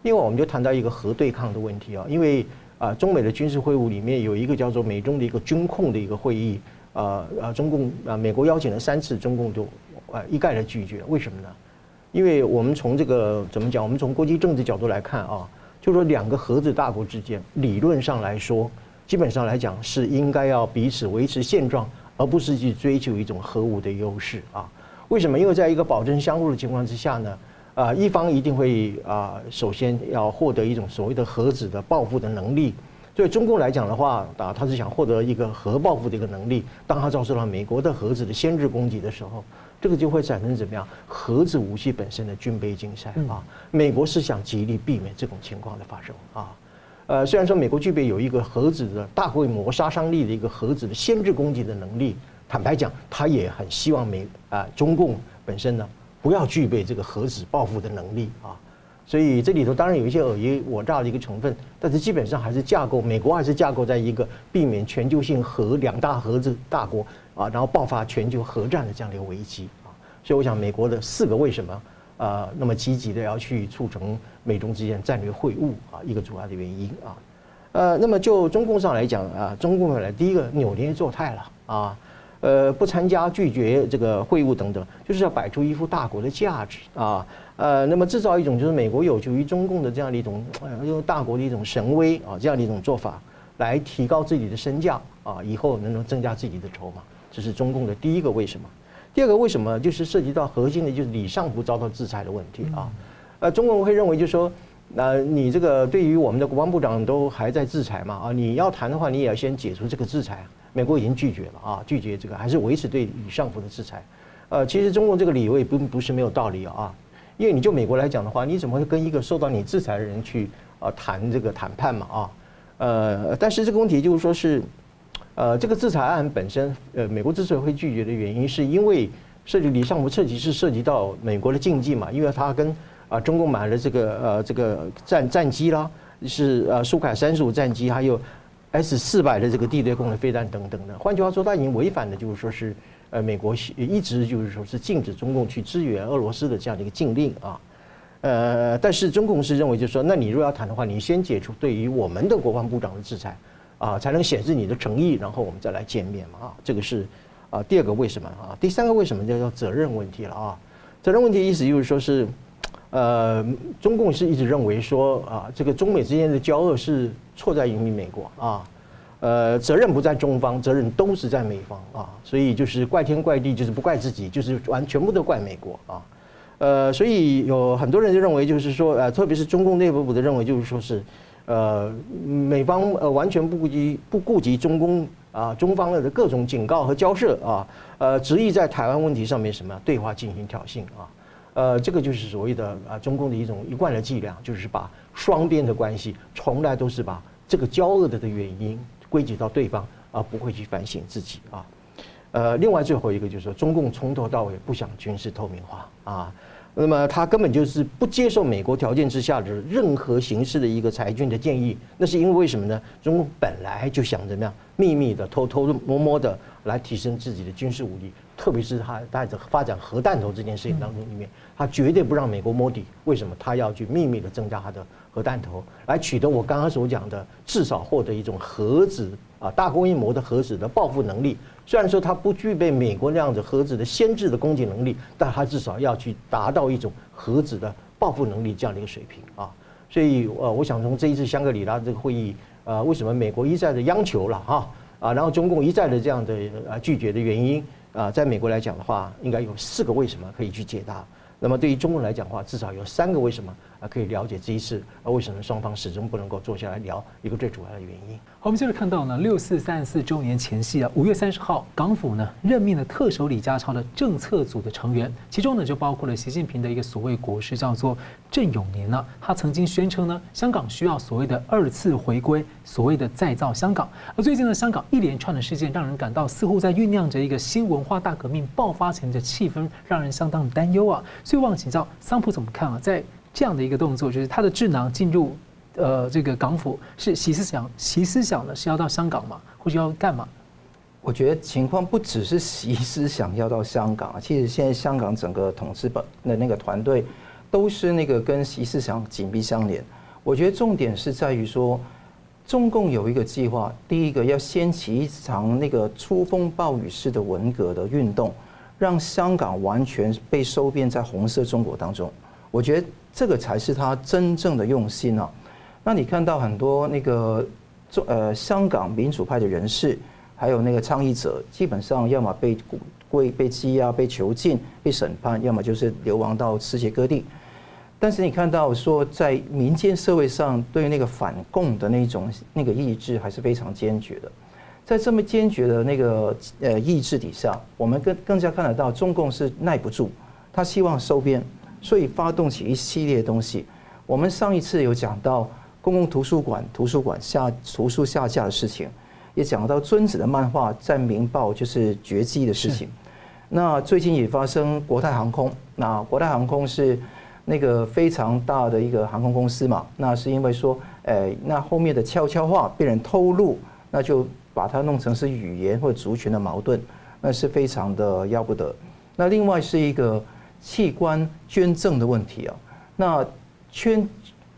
另外，我们就谈到一个核对抗的问题啊，因为啊，中美的军事会晤里面有一个叫做美中的一个军控的一个会议，呃呃，中共啊，美国邀请了三次，中共都啊一概的拒绝。为什么呢？因为我们从这个怎么讲？我们从国际政治角度来看啊。就说，两个核子大国之间，理论上来说，基本上来讲是应该要彼此维持现状，而不是去追求一种核武的优势啊。为什么？因为在一个保证相互的情况之下呢，啊，一方一定会啊，首先要获得一种所谓的核子的报复的能力。对中共来讲的话，啊，他是想获得一个核报复的一个能力。当他遭受到美国的核子的先制攻击的时候。这个就会产生怎么样？核子武器本身的军备竞赛啊，美国是想极力避免这种情况的发生啊。呃，虽然说美国具备有一个核子的大规模杀伤力的一个核子的先制攻击的能力，坦白讲，他也很希望美啊中共本身呢不要具备这个核子报复的能力啊。所以这里头当然有一些尔虞我诈的一个成分，但是基本上还是架构，美国还是架构在一个避免全球性核两大核子大国。啊，然后爆发全球核战的这样的一个危机啊，所以我想美国的四个为什么啊那么积极的要去促成美中之间战略会晤啊，一个主要的原因啊，呃，那么就中共上来讲啊，中共来第一个扭捏作态了啊，呃，不参加、拒绝这个会晤等等，就是要摆出一副大国的架子啊，呃，那么制造一种就是美国有求于中共的这样的一种呃，用大国的一种神威啊，这样的一种做法来提高自己的身价啊，以后能够增加自己的筹码。这是中共的第一个为什么，第二个为什么就是涉及到核心的，就是李尚福遭到制裁的问题啊。呃，中共会认为就是说，那你这个对于我们的国防部长都还在制裁嘛啊，你要谈的话，你也要先解除这个制裁。美国已经拒绝了啊，拒绝这个还是维持对李尚福的制裁。呃，其实中共这个理由也不不是没有道理啊，因为你就美国来讲的话，你怎么会跟一个受到你制裁的人去啊谈这个谈判嘛啊？呃，但是这个问题就是说是。呃，这个制裁案本身，呃，美国之所以会拒绝的原因，是因为涉及李尚福，涉及是涉及到美国的经济嘛，因为他跟啊中共买了这个呃这个战战机啦，是呃苏凯三十五战机，还有 S 四百的这个地对空的飞弹等等的。换句话说，他已经违反了，就是说是呃美国一直就是说是禁止中共去支援俄罗斯的这样的一个禁令啊。呃，但是中共是认为，就是说，那你如果要谈的话，你先解除对于我们的国防部长的制裁。啊，才能显示你的诚意，然后我们再来见面嘛啊，这个是啊第二个为什么啊，第三个为什么叫做责任问题了啊？责任问题意思就是说是，呃，中共是一直认为说啊，这个中美之间的交恶是错在于美国啊，呃，责任不在中方，责任都是在美方啊，所以就是怪天怪地，就是不怪自己，就是完全部都怪美国啊，呃，所以有很多人就认为就是说，呃，特别是中共内部部的认为就是说是。呃，美方呃完全不顾及不顾及中共啊中方的各种警告和交涉啊，呃执意在台湾问题上面什么对话进行挑衅啊，呃这个就是所谓的啊中共的一种一贯的伎俩，就是把双边的关系从来都是把这个交恶的的原因归结到对方，而不会去反省自己啊。呃，另外最后一个就是说，中共从头到尾不想军事透明化啊。那么他根本就是不接受美国条件之下的任何形式的一个裁军的建议，那是因为为什么呢？中共本来就想怎么样，秘密的、偷偷摸摸的来提升自己的军事武力，特别是他带着发展核弹头这件事情当中里面，他绝对不让美国摸底。为什么？他要去秘密的增加他的核弹头，来取得我刚刚所讲的至少获得一种核子啊大规模的核子的报复能力。虽然说它不具备美国那样子核子的先制的攻击能力，但它至少要去达到一种核子的报复能力这样的一个水平啊。所以呃，我想从这一次香格里拉这个会议，呃，为什么美国一再的央求了哈啊，然后中共一再的这样的呃拒绝的原因啊，在美国来讲的话，应该有四个为什么可以去解答。那么对于中国人来讲的话，至少有三个为什么啊，可以了解这一次啊，为什么双方始终不能够坐下来聊一个最主要的原因。好，我们接着看到呢，六四三十四周年前夕啊，五月三十号，港府呢任命了特首李家超的政策组的成员，其中呢就包括了习近平的一个所谓国师，叫做郑永年呢，他曾经宣称呢，香港需要所谓的二次回归，所谓的再造香港。而最近呢，香港一连串的事件，让人感到似乎在酝酿着一个新文化大革命爆发前的气氛，让人相当的担忧啊。所以，我想请教桑普怎么看啊？在这样的一个动作，就是他的智囊进入呃这个港府，是习思想，习思想呢是要到香港吗？或者要干嘛？我觉得情况不只是习思想要到香港，其实现在香港整个统治本的那个团队都是那个跟习思想紧密相连。我觉得重点是在于说，中共有一个计划，第一个要掀起一场那个出风暴雨式的文革的运动。让香港完全被收编在红色中国当中，我觉得这个才是他真正的用心啊。那你看到很多那个中呃香港民主派的人士，还有那个倡议者，基本上要么被归被羁押、被囚禁、被审判，要么就是流亡到世界各地。但是你看到说，在民间社会上对那个反共的那种那个意志还是非常坚决的。在这么坚决的那个呃意志底下，我们更更加看得到中共是耐不住，他希望收编，所以发动起一系列东西。我们上一次有讲到公共图书馆图书馆下图书下架的事情，也讲到尊子的漫画在《明报》就是绝迹的事情。那最近也发生国泰航空，那国泰航空是那个非常大的一个航空公司嘛，那是因为说，哎，那后面的悄悄话被人透露，那就。把它弄成是语言或者族群的矛盾，那是非常的要不得。那另外是一个器官捐赠的问题啊。那捐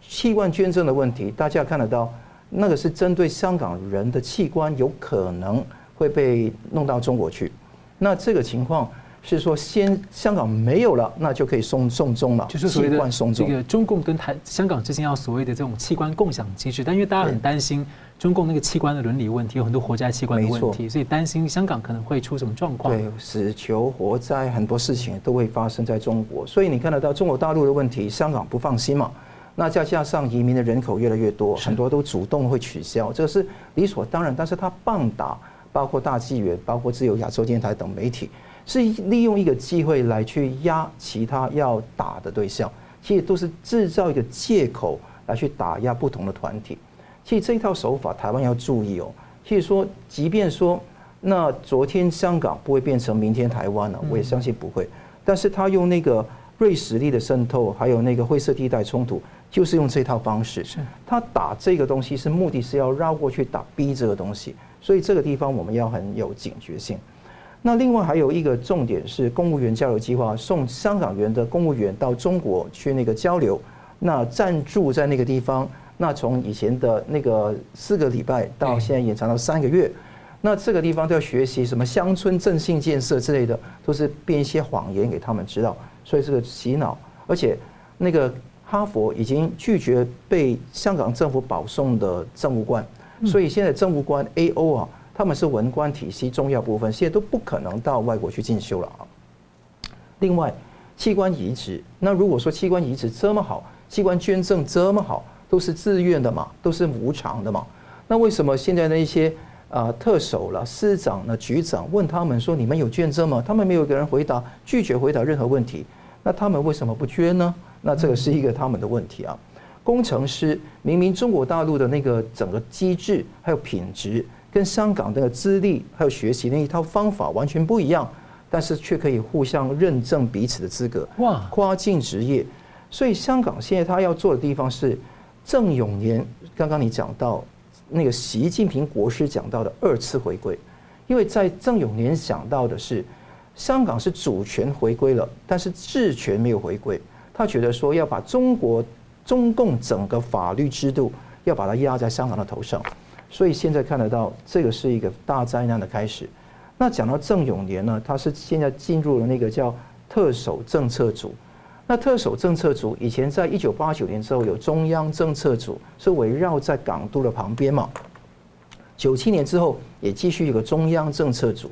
器官捐赠的问题，大家看得到，那个是针对香港人的器官有可能会被弄到中国去。那这个情况。是说，先香港没有了，那就可以送送终了，就是所谓的这个中共跟台香港之间要所谓的这种器官共享机制，但因为大家很担心中共那个器官的伦理问题，有很多活摘器官的问题，所以担心香港可能会出什么状况。对，死囚活摘很多事情都会发生在中国，所以你看得到中国大陆的问题，香港不放心嘛？那再加上移民的人口越来越多，很多都主动会取消，这个是理所当然。但是他棒打，包括大纪元，包括自由亚洲电台等媒体。是利用一个机会来去压其他要打的对象，其实都是制造一个借口来去打压不同的团体。其实这一套手法，台湾要注意哦。其实说，即便说那昨天香港不会变成明天台湾了，我也相信不会。但是他用那个瑞士力的渗透，还有那个灰色地带冲突，就是用这套方式。是他打这个东西是目的是要绕过去打 B 这个东西，所以这个地方我们要很有警觉性。那另外还有一个重点是公务员交流计划，送香港人的公务员到中国去那个交流，那暂住在那个地方，那从以前的那个四个礼拜到现在延长到三个月，那这个地方都要学习什么乡村振兴建设之类的，都是编一些谎言给他们知道，所以这个洗脑，而且那个哈佛已经拒绝被香港政府保送的政务官，所以现在政务官 AO 啊。他们是文官体系重要部分，现在都不可能到外国去进修了啊。另外，器官移植，那如果说器官移植这么好，器官捐赠这么好，都是自愿的嘛，都是无偿的嘛，那为什么现在的一些啊特首了、市长呢、局长问他们说，你们有捐赠吗？他们没有一个人回答，拒绝回答任何问题。那他们为什么不捐呢？那这个是一个他们的问题啊。工程师明明中国大陆的那个整个机制还有品质。跟香港的资历还有学习那一套方法完全不一样，但是却可以互相认证彼此的资格。哇，跨境职业，所以香港现在他要做的地方是郑永年。刚刚你讲到那个习近平国师讲到的二次回归，因为在郑永年想到的是香港是主权回归了，但是治权没有回归。他觉得说要把中国中共整个法律制度要把它压在香港的头上。所以现在看得到，这个是一个大灾难的开始。那讲到郑永年呢，他是现在进入了那个叫特首政策组。那特首政策组以前在一九八九年之后有中央政策组，是围绕在港督的旁边嘛。九七年之后也继续有个中央政策组。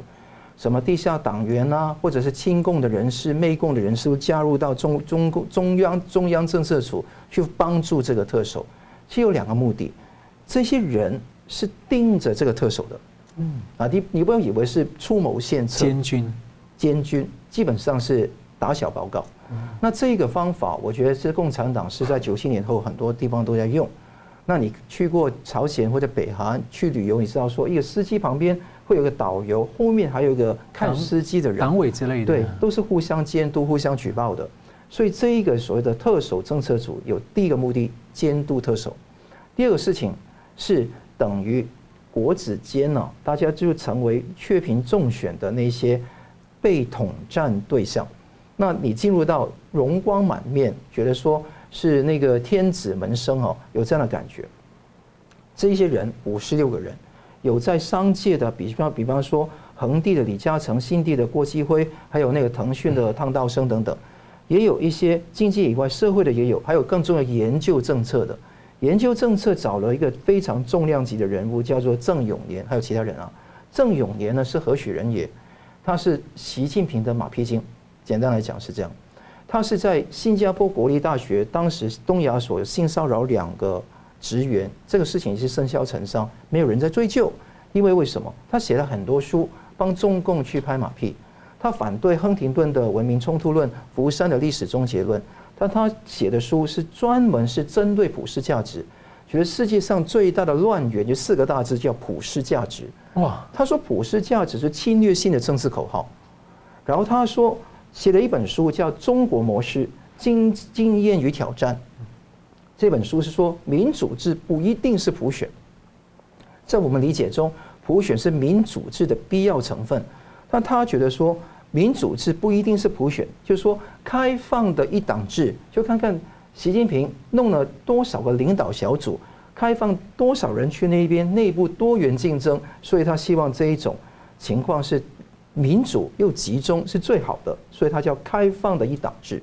什么地下党员啊，或者是亲共的人士、媚共的人士，都加入到中中共中央中央政策组去帮助这个特首。其实有两个目的，这些人是盯着这个特首的。嗯啊，你你不要以为是出谋献策，监军，监军基本上是打小报告。那这个方法，我觉得是共产党是在九七年后很多地方都在用。那你去过朝鲜或者北韩去旅游，你知道说一个司机旁边会有个导游，后面还有一个看司机的人，党委之类的，对，都是互相监督、互相举报的。所以这一个所谓的特首政策组有第一个目的监督特首，第二个事情是等于国子监呢，大家就成为雀屏中选的那些被统战对象。那你进入到荣光满面，觉得说是那个天子门生哦，有这样的感觉。这些人五十六个人，有在商界的，比方比方说恒地的李嘉诚、新地的郭基辉，还有那个腾讯的汤道生等等，也有一些经济以外社会的也有，还有更重要研究政策的，研究政策找了一个非常重量级的人物，叫做郑永年，还有其他人啊。郑永年呢是何许人也？他是习近平的马屁精。简单来讲是这样，他是在新加坡国立大学，当时东亚所性骚扰两个职员，这个事情是甚嚣尘上，没有人在追究，因为为什么？他写了很多书，帮中共去拍马屁，他反对亨廷顿的《文明冲突论》、福山的历史终结论，但他写的书是专门是针对普世价值，觉得世界上最大的乱源就四个大字叫普世价值。哇，他说普世价值是侵略性的政治口号，然后他说。写了一本书叫《中国模式：经经验与挑战》。这本书是说，民主制不一定是普选，在我们理解中，普选是民主制的必要成分。但他觉得说，民主制不一定是普选，就是说，开放的一党制，就看看习近平弄了多少个领导小组，开放多少人去那边，内部多元竞争，所以他希望这一种情况是。民主又集中是最好的，所以他叫开放的一党制。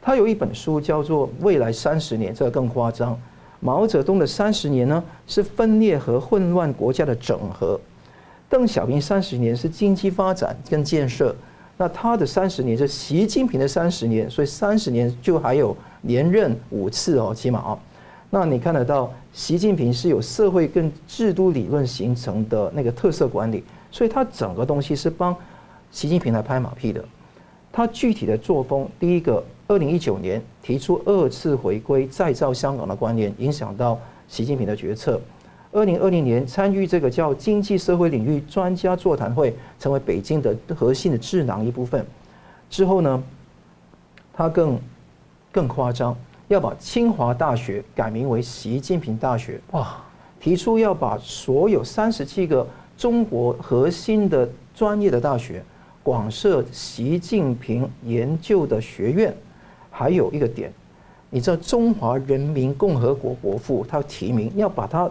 他有一本书叫做《未来三十年》，这个更夸张。毛泽东的三十年呢，是分裂和混乱国家的整合；邓小平三十年是经济发展跟建设。那他的三十年是习近平的三十年，所以三十年就还有连任五次哦，起码啊。那你看得到，习近平是有社会跟制度理论形成的那个特色管理。所以他整个东西是帮习近平来拍马屁的。他具体的作风，第一个，二零一九年提出二次回归、再造香港的观念，影响到习近平的决策。二零二零年参与这个叫经济社会领域专家座谈会，成为北京的核心的智囊一部分。之后呢，他更更夸张，要把清华大学改名为习近平大学。哇！提出要把所有三十七个。中国核心的专业的大学，广设习近平研究的学院，还有一个点，你知道中华人民共和国国父，他提名要把他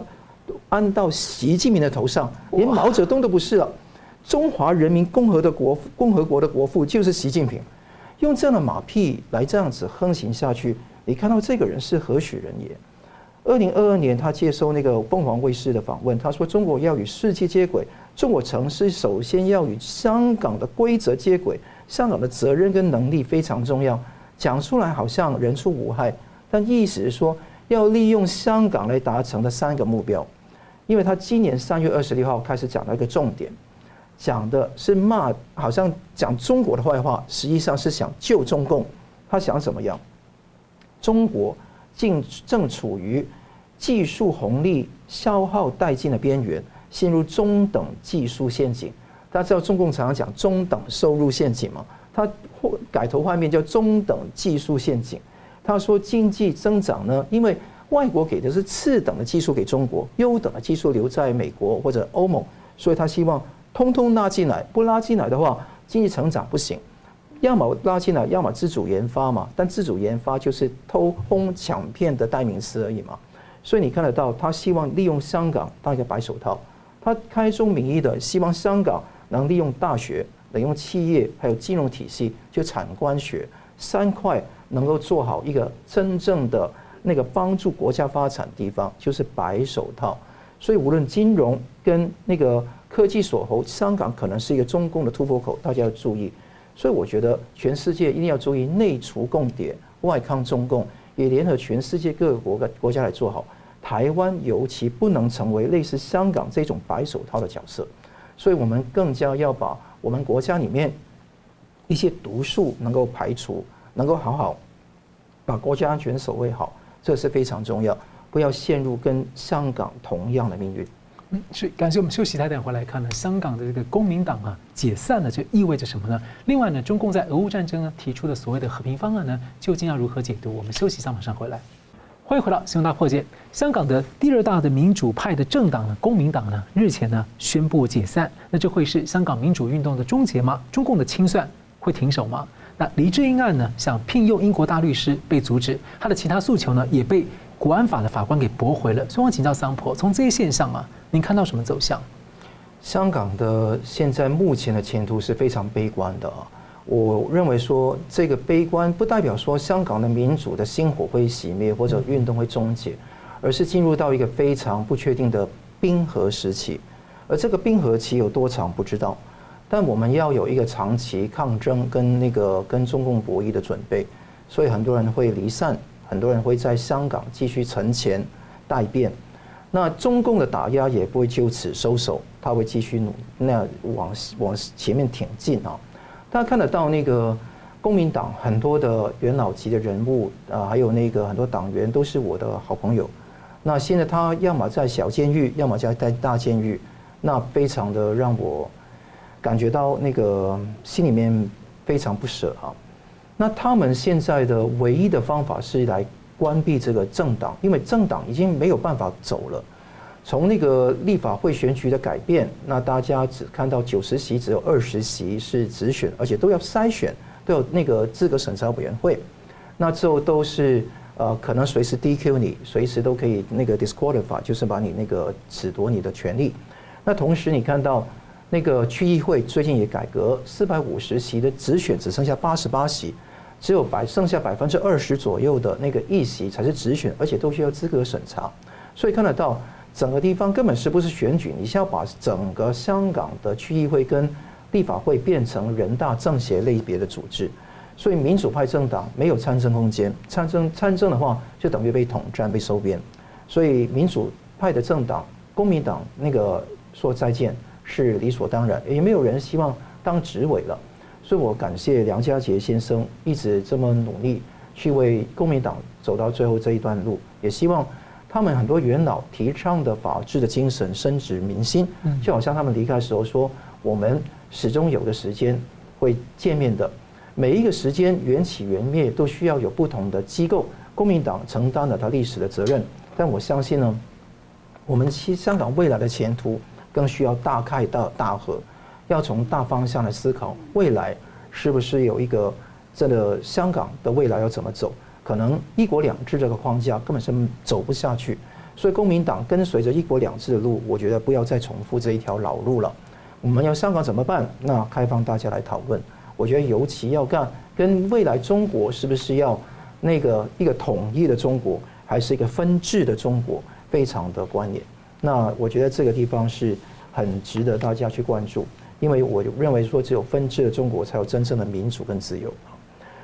安到习近平的头上，连毛泽东都不是了。中华人民共和的国共和国的国父就是习近平，用这样的马屁来这样子横行下去，你看到这个人是何许人也？二零二二年，他接受那个凤凰卫视的访问，他说：“中国要与世界接轨，中国城市首先要与香港的规则接轨，香港的责任跟能力非常重要。”讲出来好像人畜无害，但意思是说要利用香港来达成的三个目标。因为他今年三月二十六号开始讲了一个重点，讲的是骂，好像讲中国的坏话，实际上是想救中共。他想怎么样？中国。正正处于技术红利消耗殆尽的边缘，陷入中等技术陷阱。大家知道中共常常讲中等收入陷阱嘛？他改头换面叫中等技术陷阱。他说经济增长呢，因为外国给的是次等的技术给中国，优等的技术留在美国或者欧盟，所以他希望通通拉进来。不拉进来的话，经济成长不行。要么拉进来，要么自主研发嘛。但自主研发就是偷哄抢骗的代名词而已嘛。所以你看得到，他希望利用香港当一个白手套，他开宗明义的希望香港能利用大学、能用企业还有金融体系，就产官学三块能够做好一个真正的那个帮助国家发展的地方，就是白手套。所以无论金融跟那个科技锁喉，香港可能是一个中共的突破口，大家要注意。所以我觉得全世界一定要注意内除共谍，外抗中共，也联合全世界各个国国家来做好。台湾尤其不能成为类似香港这种白手套的角色，所以我们更加要把我们国家里面一些毒素能够排除，能够好好把国家安全守卫好，这是非常重要，不要陷入跟香港同样的命运。嗯，是感谢我们休息台等回来看呢，香港的这个公民党啊解散了，这意味着什么呢？另外呢，中共在俄乌战争呢提出的所谓的和平方案呢，究竟要如何解读？我们休息一下，马上回来。欢迎回到《新闻大破解》。香港的第二大的民主派的政党呢，公民党呢，日前呢宣布解散。那这会是香港民主运动的终结吗？中共的清算会停手吗？那黎智英案呢，想聘用英国大律师被阻止，他的其他诉求呢也被国安法的法官给驳回了。所以我请教桑普，从这些现象啊，您看到什么走向？香港的现在目前的前途是非常悲观的。我认为说，这个悲观不代表说香港的民主的星火会熄灭或者运动会终结，而是进入到一个非常不确定的冰河时期。而这个冰河期有多长不知道，但我们要有一个长期抗争跟那个跟中共博弈的准备。所以很多人会离散，很多人会在香港继续存钱待变。那中共的打压也不会就此收手，他会继续努那往往前面挺进啊。大家看得到那个公民党很多的元老级的人物啊，还有那个很多党员都是我的好朋友。那现在他要么在小监狱，要么在在大监狱，那非常的让我感觉到那个心里面非常不舍啊。那他们现在的唯一的方法是来关闭这个政党，因为政党已经没有办法走了。从那个立法会选举的改变，那大家只看到九十席只有二十席是直选，而且都要筛选，都有那个资格审查委员会，那之后都是呃可能随时 DQ 你，随时都可以那个 disqualify，就是把你那个褫夺你的权利。那同时你看到那个区议会最近也改革，四百五十席的直选只剩下八十八席，只有百剩下百分之二十左右的那个议席才是直选，而且都需要资格审查，所以看得到。整个地方根本是不是选举？你是要把整个香港的区议会跟立法会变成人大政协类别的组织，所以民主派政党没有参政空间，参政参政的话就等于被统战、被收编，所以民主派的政党、公民党那个说再见是理所当然，也没有人希望当执委了。所以我感谢梁家杰先生一直这么努力去为公民党走到最后这一段路，也希望。他们很多元老提倡的法治的精神深植民心，就好像他们离开的时候说：“我们始终有个时间会见面的，每一个时间缘起缘灭都需要有不同的机构。公民党承担了它历史的责任，但我相信呢，我们其香港未来的前途更需要大开大大合，要从大方向来思考未来是不是有一个这个香港的未来要怎么走。”可能一国两制这个框架根本是走不下去，所以公民党跟随着一国两制的路，我觉得不要再重复这一条老路了。我们要香港怎么办？那开放大家来讨论。我觉得尤其要干跟未来中国是不是要那个一个统一的中国，还是一个分治的中国，非常的关联。那我觉得这个地方是很值得大家去关注，因为我认为说只有分治的中国才有真正的民主跟自由。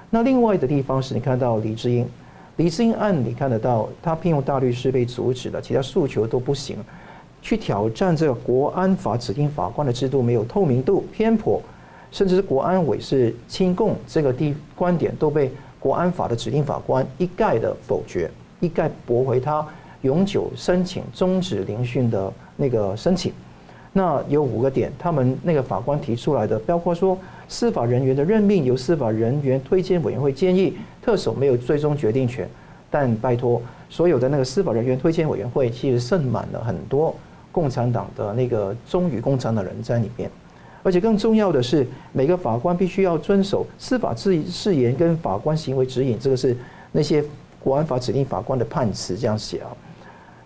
那另外的地方是你看到黎智英，黎智英案你看得到，他聘用大律师被阻止了，其他诉求都不行，去挑战这个国安法指定法官的制度没有透明度、偏颇，甚至是国安委是亲共这个地观点都被国安法的指定法官一概的否决，一概驳回他永久申请终止聆讯的那个申请。那有五个点，他们那个法官提出来的，包括说。司法人员的任命由司法人员推荐委员会建议，特首没有最终决定权。但拜托，所有的那个司法人员推荐委员会其实盛满了很多共产党的那个忠于共产党的人在里面。而且更重要的是，每个法官必须要遵守司法誓誓言跟法官行为指引。这个是那些国安法指定法官的判词这样写啊。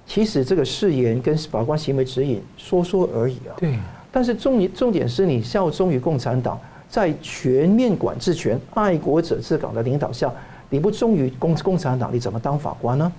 其实这个誓言跟法官行为指引说说而已啊。对。但是重重点是你效忠于共产党。在全面管制权、爱国者治港的领导下，你不忠于共共产党，你怎么当法官呢？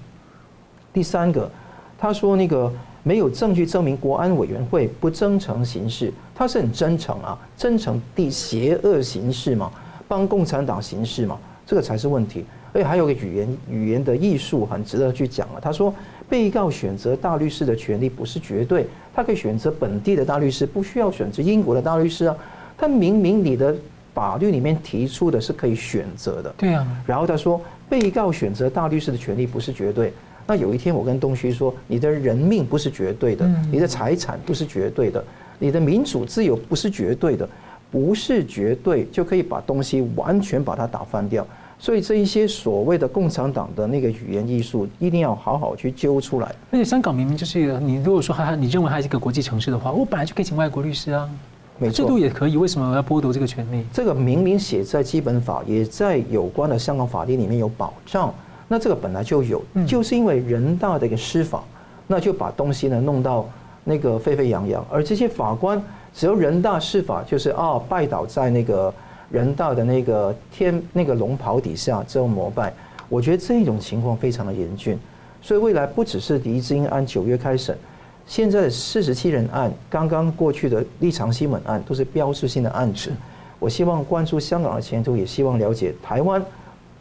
第三个，他说那个没有证据证明国安委员会不真诚行事，他是很真诚啊，真诚地邪恶行事嘛，帮共产党行事嘛，这个才是问题。而且还有个语言语言的艺术很值得去讲啊。他说，被告选择大律师的权利不是绝对，他可以选择本地的大律师，不需要选择英国的大律师啊。他明明你的法律里面提出的是可以选择的，对啊。然后他说，被告选择大律师的权利不是绝对。那有一天我跟东旭说，你的人命不是绝对的，你的财产不是绝对的，你的民主自由不是绝对的，不是绝对就可以把东西完全把它打翻掉。所以这一些所谓的共产党的那个语言艺术，一定要好好去揪出来。而且香港明明就是一个，你如果说它，你认为它是一个国际城市的话，我本来就可以请外国律师啊，没错，制度也可以，为什么我要剥夺这个权利？这个明明写在基本法，也在有关的香港法律里面有保障。那这个本来就有，就是因为人大的一个施法，那就把东西呢弄到那个沸沸扬扬，而这些法官只要人大施法，就是啊拜倒在那个。人大的那个天那个龙袍底下之后膜拜，我觉得这种情况非常的严峻，所以未来不只是黎智英案九月开审，现在的四十七人案，刚刚过去的立场新闻案，都是标志性的案子。我希望关注香港的前途，也希望了解台湾，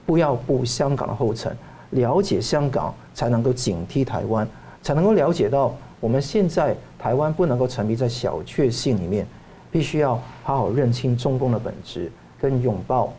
不要步香港的后尘，了解香港才能够警惕台湾，才能够了解到我们现在台湾不能够沉迷在小确幸里面。必须要好好认清中共的本质，跟拥抱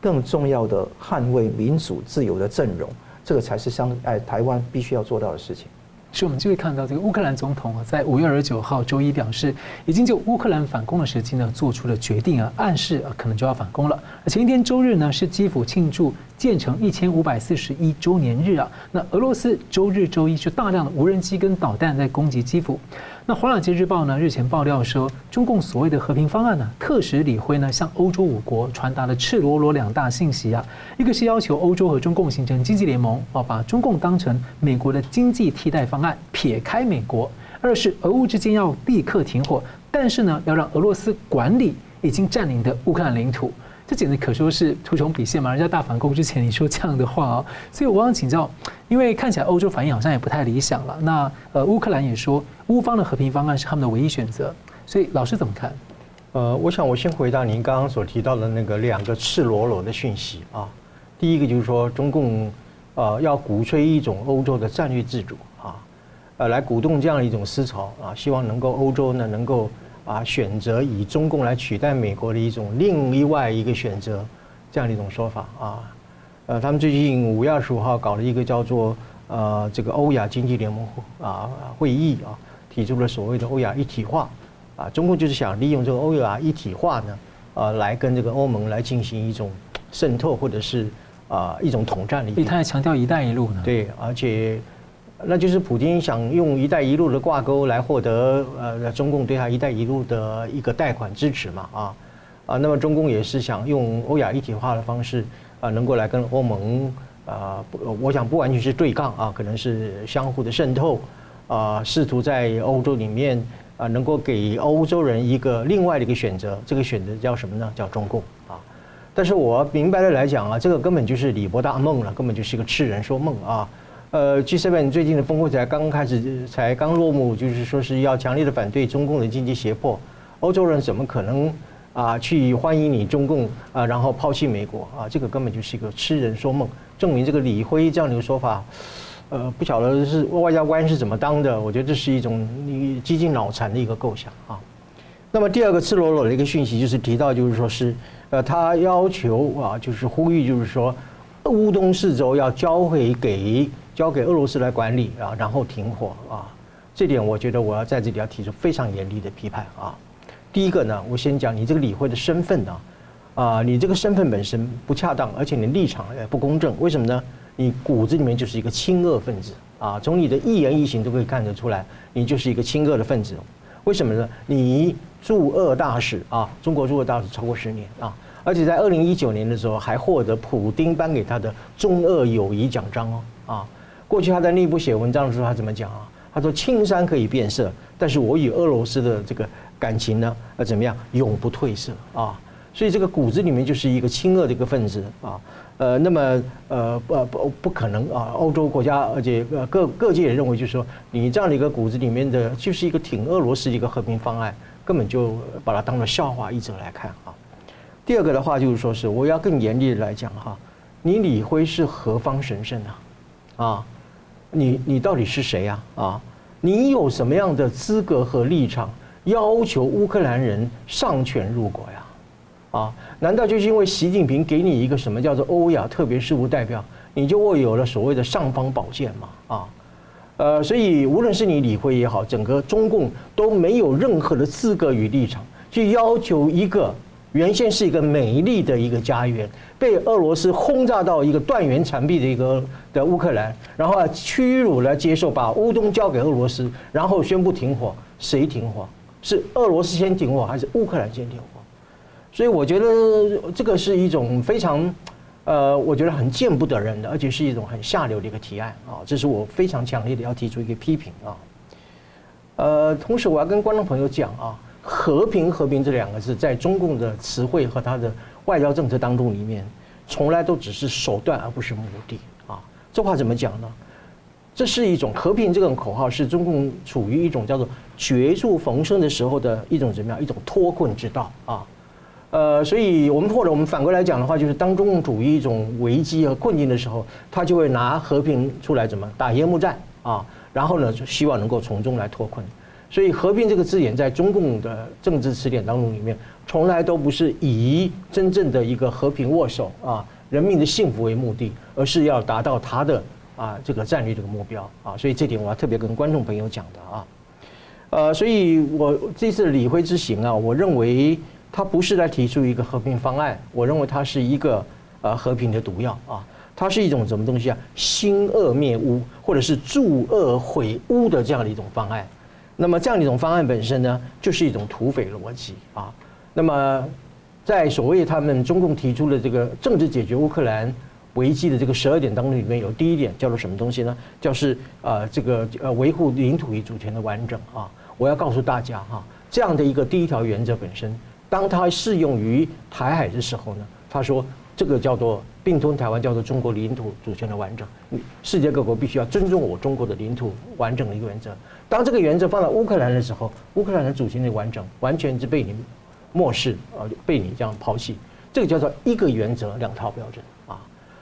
更重要的捍卫民主自由的阵容，这个才是相哎台湾必须要做到的事情。是我们就会看到这个乌克兰总统啊，在五月二十九号周一表示，已经就乌克兰反攻的时机呢做出了决定啊，暗示啊可能就要反攻了。前一天周日呢是基辅庆祝建成一千五百四十一周年日啊，那俄罗斯周日周一就大量的无人机跟导弹在攻击基辅。那《华尔街日报》呢日前爆料说，中共所谓的和平方案呢，特使李辉呢向欧洲五国传达了赤裸裸两大信息啊，一个是要求欧洲和中共形成经济联盟啊，把中共当成美国的经济替代方案，撇开美国；二是俄乌之间要立刻停火，但是呢要让俄罗斯管理已经占领的乌克兰领土。这简直可说是图穷匕见嘛！人家大反攻之前你说这样的话哦，所以我想请教，因为看起来欧洲反应好像也不太理想了。那呃，乌克兰也说乌方的和平方案是他们的唯一选择，所以老师怎么看？呃，我想我先回答您刚刚所提到的那个两个赤裸裸的讯息啊。第一个就是说，中共呃要鼓吹一种欧洲的战略自主啊，呃，来鼓动这样一种思潮啊，希望能够欧洲呢能够。啊，选择以中共来取代美国的一种另外一个选择，这样的一种说法啊。呃，他们最近五月二十五号搞了一个叫做呃这个欧亚经济联盟啊会议啊，提出了所谓的欧亚一体化啊。中共就是想利用这个欧亚一体化呢，呃，来跟这个欧盟来进行一种渗透或者是啊一种统战的。所以他还强调“一带一路”呢。对，而且。那就是普京想用“一带一路”的挂钩来获得呃中共对他“一带一路”的一个贷款支持嘛啊啊，那么中共也是想用欧亚一体化的方式啊，能够来跟欧盟啊，我想不完全是对抗啊，可能是相互的渗透啊，试图在欧洲里面啊，能够给欧洲人一个另外的一个选择，这个选择叫什么呢？叫中共啊。但是我明白的来讲啊，这个根本就是李博大梦了，根本就是一个痴人说梦啊。呃，G7 最近的峰会才刚开始，才刚落幕，就是说是要强烈的反对中共的经济胁迫。欧洲人怎么可能啊去欢迎你中共啊，然后抛弃美国啊？这个根本就是一个痴人说梦。证明这个李辉这样的一个说法，呃，不晓得是外交官是怎么当的。我觉得这是一种你几近脑残的一个构想啊。那么第二个赤裸裸的一个讯息就是提到，就是说是呃，他要求啊，就是呼吁，就是说乌东四州要交回给。交给俄罗斯来管理啊，然后停火啊，这点我觉得我要在这里要提出非常严厉的批判啊。第一个呢，我先讲你这个理会的身份呢，啊，你这个身份本身不恰当，而且你立场也不公正。为什么呢？你骨子里面就是一个亲俄分子啊，从你的一言一行都可以看得出来，你就是一个亲俄的分子。为什么呢？你驻俄大使啊，中国驻俄大使超过十年啊，而且在二零一九年的时候还获得普丁颁给他的中俄友谊奖章哦啊。过去他在内部写文章的时候，他怎么讲啊？他说：“青山可以变色，但是我与俄罗斯的这个感情呢，呃，怎么样，永不褪色啊！”所以这个骨子里面就是一个亲俄的一个分子啊。呃，那么呃不不不可能啊，欧洲国家而且呃各各界也认为就是说，你这样的一个骨子里面的就是一个挺俄罗斯的一个和平方案，根本就把它当做笑话一直来看啊。第二个的话就是说是我要更严厉的来讲哈，你李辉是何方神圣啊？啊，你你到底是谁呀？啊，你有什么样的资格和立场要求乌克兰人上权入国呀？啊，难道就是因为习近平给你一个什么叫做欧亚特别事务代表，你就握有了所谓的尚方宝剑吗？啊，呃，所以无论是你李辉也好，整个中共都没有任何的资格与立场去要求一个原先是一个美丽的一个家园，被俄罗斯轰炸到一个断垣残壁的一个的乌克兰，然后屈辱来接受把乌东交给俄罗斯，然后宣布停火，谁停火？是俄罗斯先停火，还是乌克兰先停火？所以我觉得这个是一种非常，呃，我觉得很见不得人的，而且是一种很下流的一个提案啊！这是我非常强烈的要提出一个批评啊。呃，同时我要跟观众朋友讲啊，和平和平这两个字，在中共的词汇和他的外交政策当中里面，从来都只是手段而不是目的啊。这话怎么讲呢？这是一种和平这个口号，是中共处于一种叫做绝处逢生的时候的一种怎么样？一种脱困之道啊。呃，所以我们或者我们反过来讲的话，就是当中共处于一种危机和困境的时候，他就会拿和平出来怎么打烟幕战啊，然后呢，就希望能够从中来脱困。所以“和平”这个字眼在中共的政治词典当中里面，从来都不是以真正的一个和平握手啊、人民的幸福为目的，而是要达到他的啊这个战略这个目标啊。所以这点我要特别跟观众朋友讲的啊。呃，所以我这次李辉之行啊，我认为。他不是来提出一个和平方案，我认为它是一个呃和平的毒药啊，它是一种什么东西啊？兴恶灭污，或者是助恶毁污的这样的一种方案。那么这样一种方案本身呢，就是一种土匪逻辑啊。那么在所谓他们中共提出的这个政治解决乌克兰危机的这个十二点当中里面有第一点叫做什么东西呢？叫是呃这个呃维护领土与主权的完整啊。我要告诉大家哈，这样的一个第一条原则本身。当它适用于台海的时候呢，他说这个叫做并吞台湾，叫做中国领土主权的完整。世界各国必须要尊重我中国的领土完整的一个原则。当这个原则放到乌克兰的时候，乌克兰的主权的完整完全是被你漠视，呃，被你这样抛弃。这个叫做一个原则两套标准啊。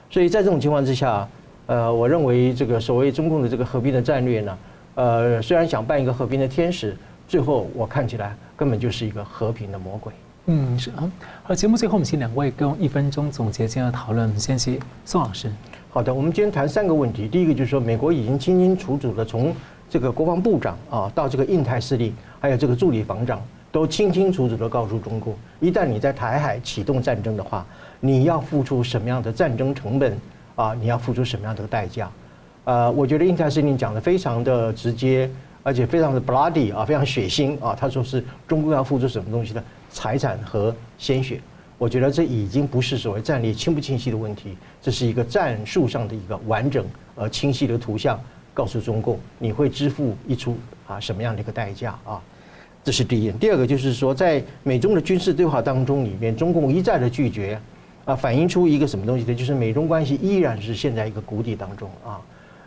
所以在这种情况之下，呃，我认为这个所谓中共的这个和平的战略呢，呃，虽然想扮一个和平的天使，最后我看起来。根本就是一个和平的魔鬼。嗯，是啊。好，节目最后我们请两位跟一分钟总结今天的讨论。先请宋老师。好的，我们今天谈三个问题。第一个就是说，美国已经清清楚楚的从这个国防部长啊，到这个印太司令，还有这个助理防长，都清清楚楚的告诉中共，一旦你在台海启动战争的话，你要付出什么样的战争成本啊？你要付出什么样的代价？呃，我觉得印太司令讲的非常的直接。而且非常的 bloody 啊，非常血腥啊！他说是中共要付出什么东西的财产和鲜血。我觉得这已经不是所谓战略清不清晰的问题，这是一个战术上的一个完整而清晰的图像，告诉中共你会支付一出啊什么样的一个代价啊？这是第一。第二个就是说，在美中的军事对话当中里面，中共一再的拒绝啊，反映出一个什么东西呢？就是美中关系依然是陷在一个谷底当中啊。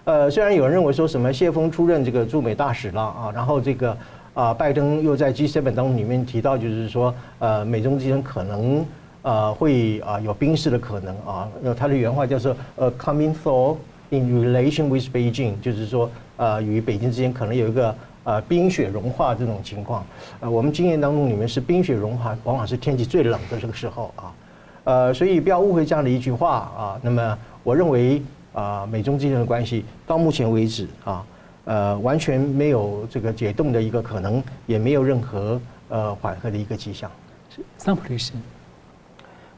呃，虽然有人认为说什么谢锋出任这个驻美大使了啊，然后这个啊，拜登又在 G7 当中里面提到，就是说呃，美中之间可能呃会啊有冰释的可能啊，那他的原话叫做呃 coming thaw in relation with Beijing，就是说呃与北京之间可能有一个呃冰雪融化这种情况。呃，我们经验当中里面是冰雪融化，往往是天气最冷的这个时候啊，呃，所以不要误会这样的一句话啊。那么我认为。啊，美中之间的关系到目前为止啊，呃，完全没有这个解冻的一个可能，也没有任何呃缓和的一个迹象。是桑普律师，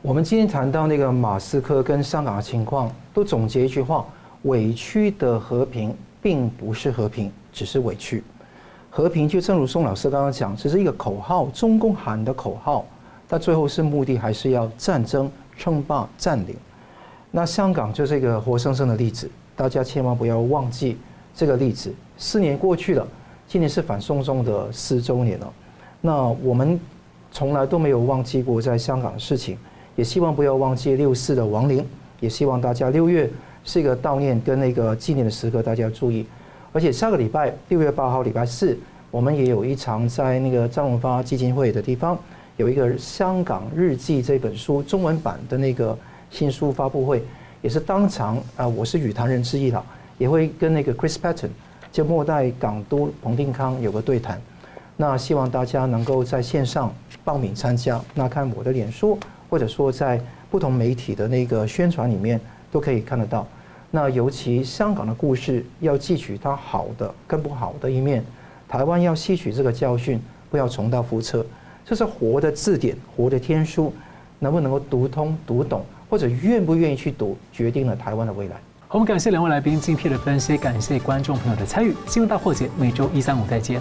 我们今天谈到那个马斯克跟香港的情况，都总结一句话：委屈的和平并不是和平，只是委屈。和平就正如宋老师刚刚讲，只是一个口号，中共喊的口号，但最后是目的还是要战争、称霸、占领。那香港就是一个活生生的例子，大家千万不要忘记这个例子。四年过去了，今年是反送中的四周年了。那我们从来都没有忘记过在香港的事情，也希望不要忘记六四的亡灵，也希望大家六月是一个悼念跟那个纪念的时刻，大家要注意。而且下个礼拜六月八号礼拜四，我们也有一场在那个张荣发基金会的地方，有一个《香港日记》这本书中文版的那个新书发布会，也是当场啊，我是与谈人之一了，也会跟那个 Chris Patten 就末代港督彭定康有个对谈。那希望大家能够在线上报名参加，那看我的脸书，或者说在不同媒体的那个宣传里面都可以看得到。那尤其香港的故事，要汲取它好的跟不好的一面，台湾要吸取这个教训，不要重蹈覆辙。这是活的字典，活的天书，能不能够读通、读懂，或者愿不愿意去读，决定了台湾的未来。我们感谢两位来宾精辟的分析，感谢观众朋友的参与。新闻大破解，每周一、三、五再见。